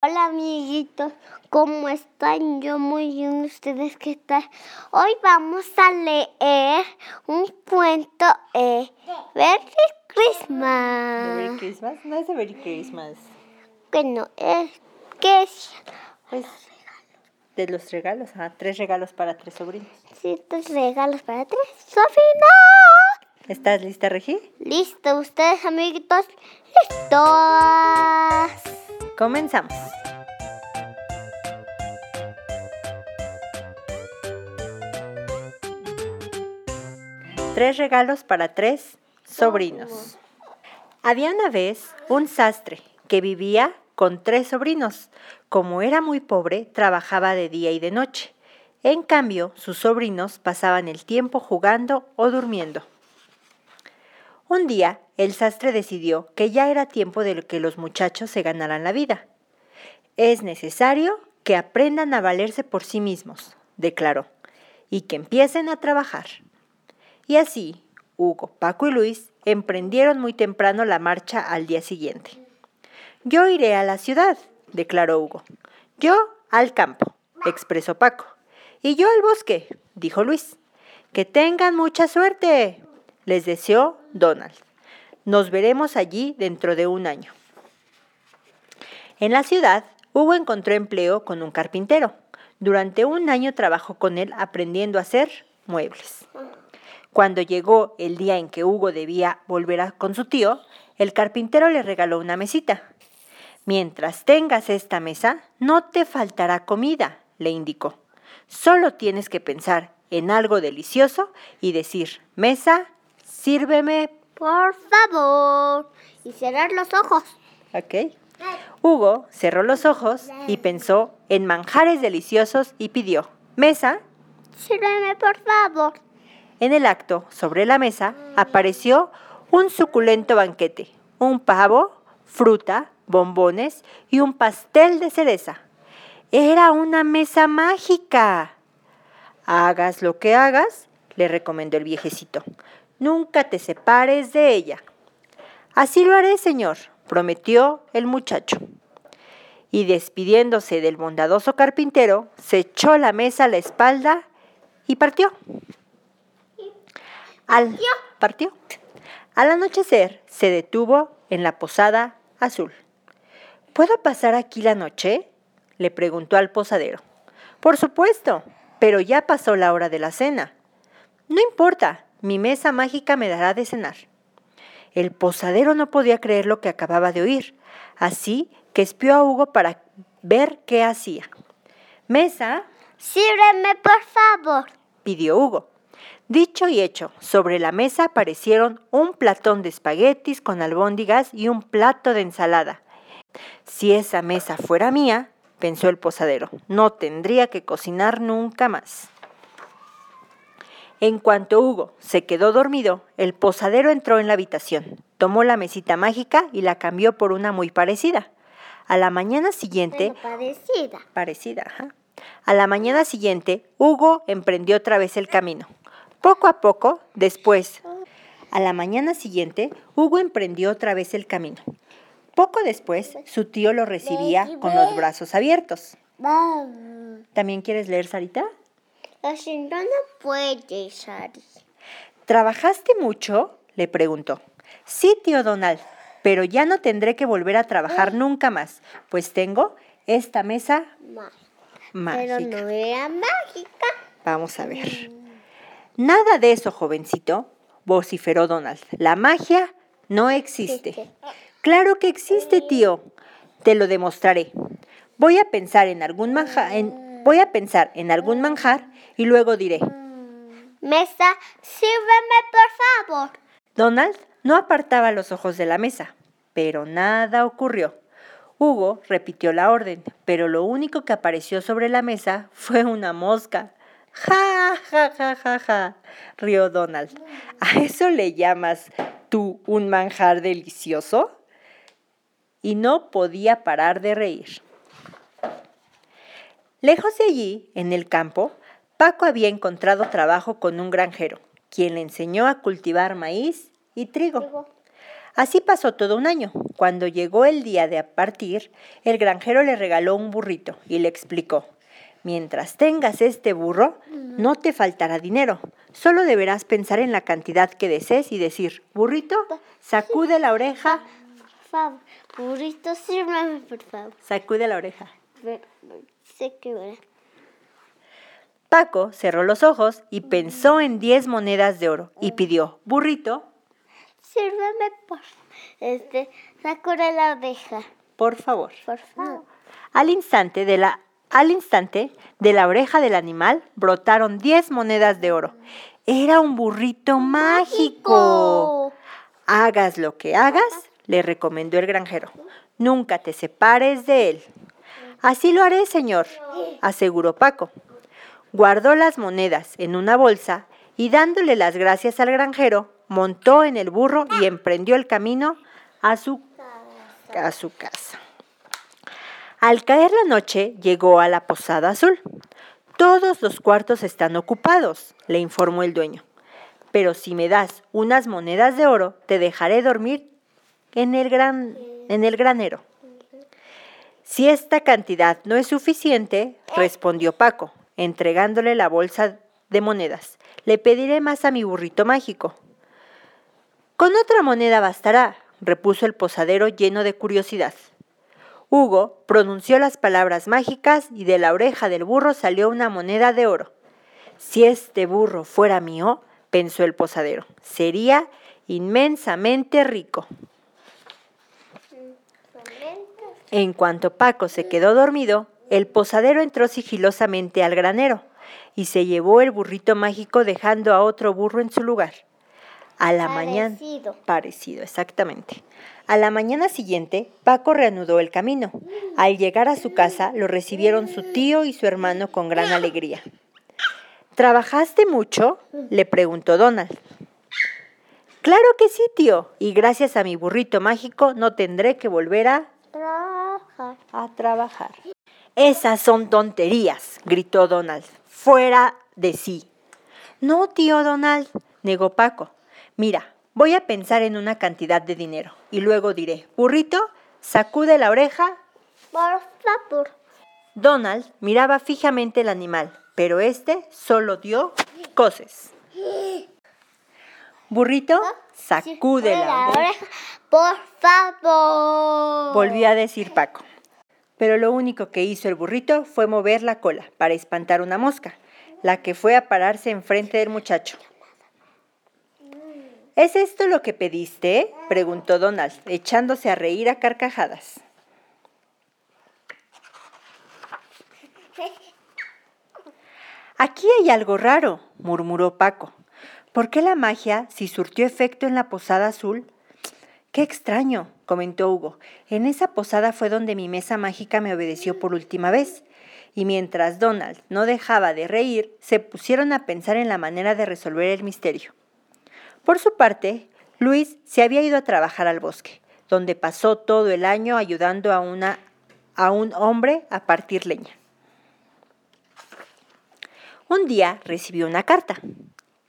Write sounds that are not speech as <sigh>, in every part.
Hola amiguitos, ¿cómo están? Yo muy bien, ¿ustedes qué tal? Hoy vamos a leer un cuento eh, Merry Christmas. Merry Christmas, no es de Merry Christmas. Bueno, es que es Pues de los regalos, ah, tres regalos para tres sobrinos. sí, tres regalos para tres. ¡Sofía! ¿Estás lista, Regi? ¿Listo ustedes amiguitos? ¿Listos? Comenzamos. Tres regalos para tres sobrinos. Había una vez un sastre que vivía con tres sobrinos. Como era muy pobre, trabajaba de día y de noche. En cambio, sus sobrinos pasaban el tiempo jugando o durmiendo. Un día, el sastre decidió que ya era tiempo de que los muchachos se ganaran la vida. Es necesario que aprendan a valerse por sí mismos, declaró, y que empiecen a trabajar. Y así, Hugo, Paco y Luis emprendieron muy temprano la marcha al día siguiente. Yo iré a la ciudad, declaró Hugo. Yo al campo, expresó Paco. Y yo al bosque, dijo Luis. Que tengan mucha suerte, les deseó Donald. Nos veremos allí dentro de un año. En la ciudad, Hugo encontró empleo con un carpintero. Durante un año trabajó con él aprendiendo a hacer muebles. Cuando llegó el día en que Hugo debía volver con su tío, el carpintero le regaló una mesita. Mientras tengas esta mesa, no te faltará comida, le indicó. Solo tienes que pensar en algo delicioso y decir, mesa, sírveme. Por favor. Y cerrar los ojos. Ok. Hugo cerró los ojos y pensó en manjares deliciosos y pidió, mesa. Sírveme, por favor. En el acto, sobre la mesa, apareció un suculento banquete, un pavo, fruta, bombones y un pastel de cereza. Era una mesa mágica. Hagas lo que hagas, le recomendó el viejecito. Nunca te separes de ella. Así lo haré, señor, prometió el muchacho. Y despidiéndose del bondadoso carpintero, se echó la mesa a la espalda y partió. Al, partió. Al anochecer se detuvo en la posada azul. ¿Puedo pasar aquí la noche? le preguntó al posadero. Por supuesto, pero ya pasó la hora de la cena. No importa, mi mesa mágica me dará de cenar. El posadero no podía creer lo que acababa de oír, así que espió a Hugo para ver qué hacía. Mesa, Sírveme, por favor. pidió Hugo. Dicho y hecho, sobre la mesa aparecieron un platón de espaguetis con albóndigas y un plato de ensalada. Si esa mesa fuera mía, pensó el posadero, no tendría que cocinar nunca más. En cuanto Hugo se quedó dormido, el posadero entró en la habitación, tomó la mesita mágica y la cambió por una muy parecida. A la mañana siguiente, Bueno, parecida. parecida. ajá. A la mañana siguiente, Hugo emprendió otra vez el camino. Poco a poco, después, a la mañana siguiente, Hugo emprendió otra vez el camino. Poco después, su tío lo recibía con los brazos abiertos. ¿También quieres leer, Sarita? Así no no puede, Sari. ¿Trabajaste mucho? le preguntó. Sí, tío Donald, pero ya no tendré que volver a trabajar nunca más, pues tengo esta mesa mágica. Pero no era mágica. Vamos a ver. Nada de eso, jovencito, vociferó Donald. La magia no existe. Claro que existe, tío. Te lo demostraré. Voy a pensar en algún manjar, voy a pensar en algún manjar y luego diré. Mesa, sírveme, por favor. Donald no apartaba los ojos de la mesa, pero nada ocurrió. Hugo repitió la orden, pero lo único que apareció sobre la mesa fue una mosca. Ja, ja, ja, ja, ja, rió Donald. ¿A eso le llamas tú un manjar delicioso? Y no podía parar de reír. Lejos de allí, en el campo, Paco había encontrado trabajo con un granjero, quien le enseñó a cultivar maíz y trigo. Así pasó todo un año. Cuando llegó el día de partir, el granjero le regaló un burrito y le explicó, mientras tengas este burro, no te faltará dinero. Solo deberás pensar en la cantidad que desees y decir, burrito, sacude la oreja. Por favor, burrito, sírvame, por favor. Sacude la oreja. Sé que ahora. Paco cerró los ojos y pensó en diez monedas de oro y pidió, burrito, Sírveme, por Este, sacude la oreja, por favor. por favor. Al instante de la, al instante de la oreja del animal brotaron diez monedas de oro. Era un burrito mágico. Hagas lo que hagas, le recomendó el granjero. Nunca te separes de él. Así lo haré, señor, aseguró Paco. Guardó las monedas en una bolsa y dándole las gracias al granjero, montó en el burro y emprendió el camino a su, a su casa. Al caer la noche llegó a la posada azul. Todos los cuartos están ocupados, le informó el dueño. Pero si me das unas monedas de oro, te dejaré dormir en el, gran, en el granero. Si esta cantidad no es suficiente, respondió Paco, entregándole la bolsa de monedas, le pediré más a mi burrito mágico. Con otra moneda bastará, repuso el posadero lleno de curiosidad. Hugo pronunció las palabras mágicas y de la oreja del burro salió una moneda de oro. Si este burro fuera mío, pensó el posadero, sería inmensamente rico. En cuanto Paco se quedó dormido, el posadero entró sigilosamente al granero y se llevó el burrito mágico dejando a otro burro en su lugar. A la mañana. Parecido. Parecido, exactamente. A la mañana siguiente, Paco reanudó el camino. Al llegar a su casa, lo recibieron su tío y su hermano con gran alegría. ¿Trabajaste mucho? le preguntó Donald. Claro que sí, tío. Y gracias a mi burrito mágico no tendré que volver a, Trabajar. a trabajar. Esas son tonterías, gritó Donald, fuera de sí. No, tío Donald, negó Paco. Mira, voy a pensar en una cantidad de dinero y luego diré, burrito, sacude la oreja. Por favor. Donald miraba fijamente el animal, pero este solo dio coces. Burrito, sacude la oreja. Por favor. Volvió a decir Paco. Pero lo único que hizo el burrito fue mover la cola para espantar una mosca, la que fue a pararse enfrente del muchacho. ¿Es esto lo que pediste? preguntó Donald, echándose a reír a carcajadas. Aquí hay algo raro, murmuró Paco. ¿Por qué la magia, si surtió efecto en la posada azul? Qué extraño, comentó Hugo. En esa posada fue donde mi mesa mágica me obedeció por última vez. Y mientras Donald no dejaba de reír, se pusieron a pensar en la manera de resolver el misterio. Por su parte, Luis se había ido a trabajar al bosque, donde pasó todo el año ayudando a, a un hombre a partir leña. Un día recibió una carta.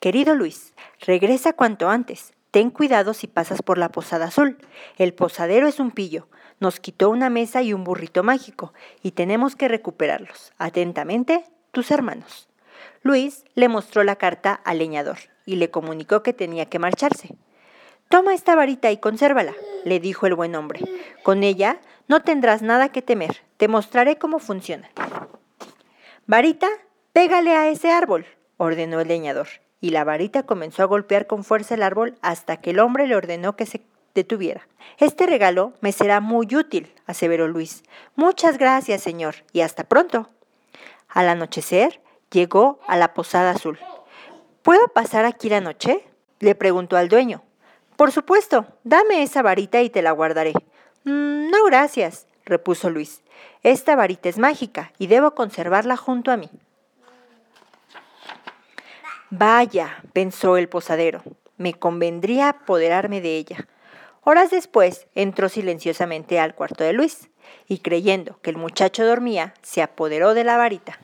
Querido Luis, regresa cuanto antes. Ten cuidado si pasas por la posada azul. El posadero es un pillo. Nos quitó una mesa y un burrito mágico y tenemos que recuperarlos. Atentamente, tus hermanos. Luis le mostró la carta al leñador y le comunicó que tenía que marcharse. Toma esta varita y consérvala, le dijo el buen hombre. Con ella no tendrás nada que temer. Te mostraré cómo funciona. Varita, pégale a ese árbol, ordenó el leñador, y la varita comenzó a golpear con fuerza el árbol hasta que el hombre le ordenó que se detuviera. Este regalo me será muy útil, aseveró Luis. Muchas gracias, señor, y hasta pronto. Al anochecer, llegó a la posada azul. ¿Puedo pasar aquí la noche? le preguntó al dueño. Por supuesto, dame esa varita y te la guardaré. "Mm, no, gracias, repuso Luis. Esta varita es mágica y debo conservarla junto a mí. Vaya, pensó el posadero, me convendría apoderarme de ella. Horas después entró silenciosamente al cuarto de Luis y creyendo que el muchacho dormía, se apoderó de la varita.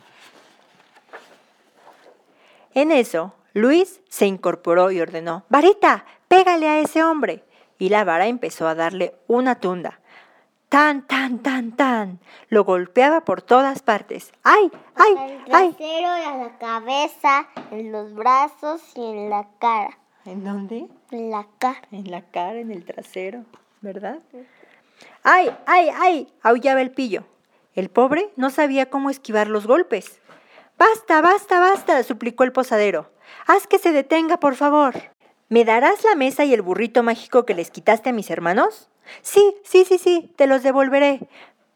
En eso, Luis se incorporó y ordenó, Varita, pégale a ese hombre. y la vara empezó a darle una tunda. Tan, tan, tan, tan. Lo golpeaba por todas partes. ¡Ay, ay, el ay! trasero, en la cabeza, en los brazos y en la cara. ¿En dónde? En la cara. En la cara, en el trasero, ¿verdad? ¡Ay, ay, ay! aullaba el pillo. El pobre no sabía cómo esquivar los golpes. Basta, basta, basta, suplicó el posadero. Haz que se detenga, por favor. ¿Me darás la mesa y el burrito mágico que les quitaste a mis hermanos? Sí, sí, sí, sí, te los devolveré.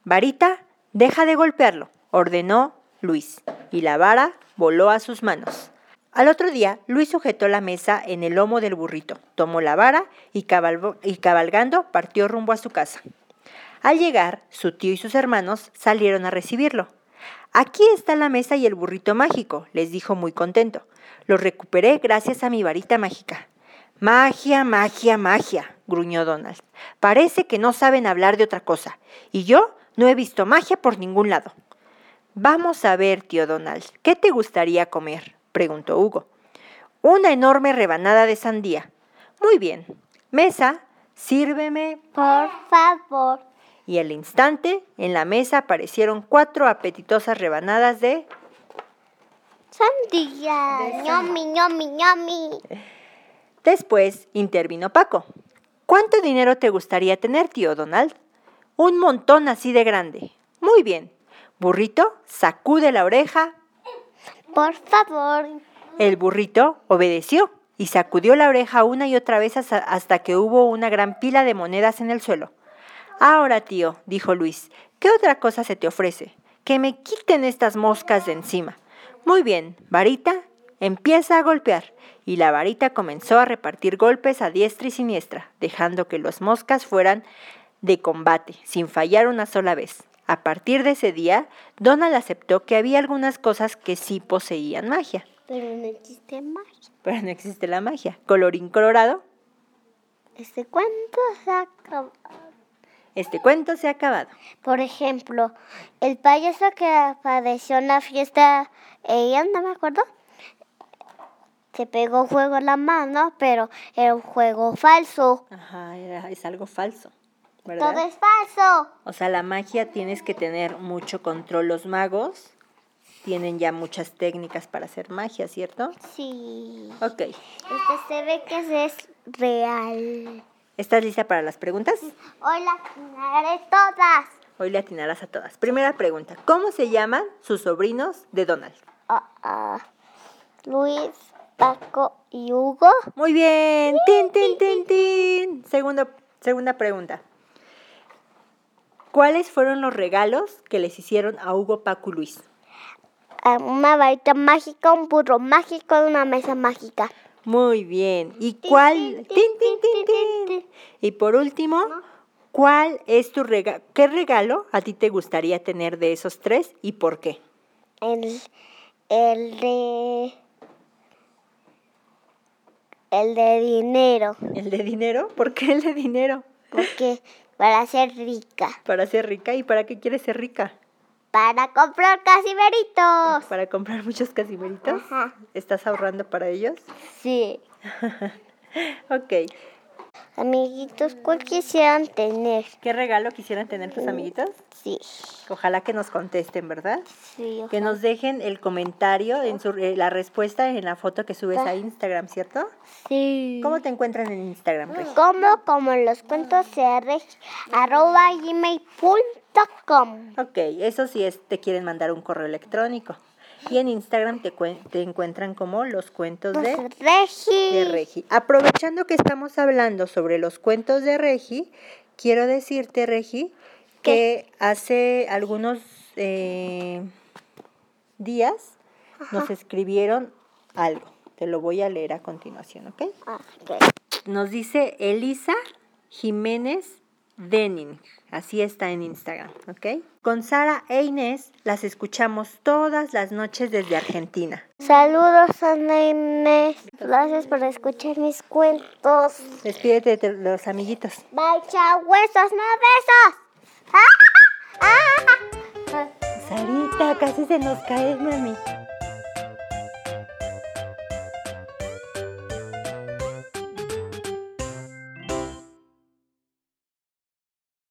Varita, deja de golpearlo, ordenó Luis, y la vara voló a sus manos. Al otro día, Luis sujetó la mesa en el lomo del burrito, tomó la vara y, cabalgando partió rumbo a su casa. Al llegar, su tío y sus hermanos salieron a recibirlo. Aquí está la mesa y el burrito mágico, les dijo muy contento. Los recuperé gracias a mi varita mágica. Magia, magia, magia, gruñó Donald. Parece que no saben hablar de otra cosa. Y yo no he visto magia por ningún lado. Vamos a ver, tío Donald, ¿qué te gustaría comer? preguntó Hugo. Una enorme rebanada de sandía. Muy bien. Mesa, sírveme. Por favor. Y al instante, en la mesa aparecieron cuatro apetitosas rebanadas de... Sandía. ñomi, ñomi, ñomi. <laughs> Después intervino Paco. ¿Cuánto dinero te gustaría tener, tío Donald? Un montón así de grande. Muy bien. Burrito, sacude la oreja. Por favor. El burrito obedeció y sacudió la oreja una y otra vez hasta que hubo una gran pila de monedas en el suelo. Ahora, tío, dijo Luis, ¿qué otra cosa se te ofrece? Que me quiten estas moscas de encima. Muy bien, varita, empieza a golpear y la varita comenzó a repartir golpes a diestra y siniestra, dejando que las moscas fueran de combate, sin fallar una sola vez. A partir de ese día, Donald aceptó que había algunas cosas que sí poseían magia. Pero no existe magia. Pero no existe la magia. Colorín colorado. Este cuento se ha acabado. Este cuento se ha acabado. Por ejemplo, el payaso que apareció en la fiesta, ella no me acuerdo, se pegó fuego en la mano, pero era un juego falso. Ajá, era, es algo falso. ¿verdad? Todo es falso. O sea, la magia tienes que tener mucho control. Los magos tienen ya muchas técnicas para hacer magia, ¿cierto? Sí. Ok. Este se ve que es real. ¿Estás lista para las preguntas? Hoy las atinaré todas. Hoy le atinarás a todas. Primera pregunta. ¿Cómo se llaman sus sobrinos de Donald? Ah, ah. Luis, Paco y Hugo. Muy bien. Tin, tin, tin, tin. Segunda, segunda pregunta. ¿Cuáles fueron los regalos que les hicieron a Hugo, Paco y Luis? Ah, Una varita mágica, un burro mágico y una mesa mágica. Muy bien. ¿Y cuál? tin, Tin, tin, tin, tin. Y por último, ¿cuál es tu regalo? ¿Qué regalo a ti te gustaría tener de esos tres y por qué? El, el de... El de dinero, ¿El de dinero? ¿Por qué el de dinero? porque para ser rica, Para ser rica. ¿Y para qué quieres ser rica? para comprar casimeritos. ¿Para comprar muchos casimeritos? Ajá. ¿Estás ahorrando para ellos? Sí. <laughs> Ok. Amiguitos, ¿cuál quisieran tener? ¿Qué regalo quisieran tener tus amiguitos? Sí. Ojalá que nos contesten, ¿verdad? Sí. Que nos dejen el comentario, en su, eh, la respuesta en la foto que subes Ah. a Instagram, ¿cierto? Sí. ¿Cómo te encuentran en Instagram, Regi? Como, como en los cuentos de arroba gmail.com. Ok, eso sí es, te quieren mandar un correo electrónico. Y en Instagram te, cuen- te encuentran como los cuentos de, Regi. de Regi. Aprovechando que estamos hablando sobre los cuentos de Regi, quiero decirte, Regi, que hace algunos eh, días nos escribieron algo. Te lo voy a leer a continuación, ¿ok? Ah, ok. Nos dice Elisa Jiménez Denin. Así está en Instagram, ¿ok? Con Sara e Inés las escuchamos todas las noches desde Argentina. Saludos, Ana Inés. Gracias por escuchar mis cuentos. Despídete de los amiguitos. Bye, chao, huesos, no besos. ¡Ah! ¡Ah! Sarita, casi se nos cae, mami.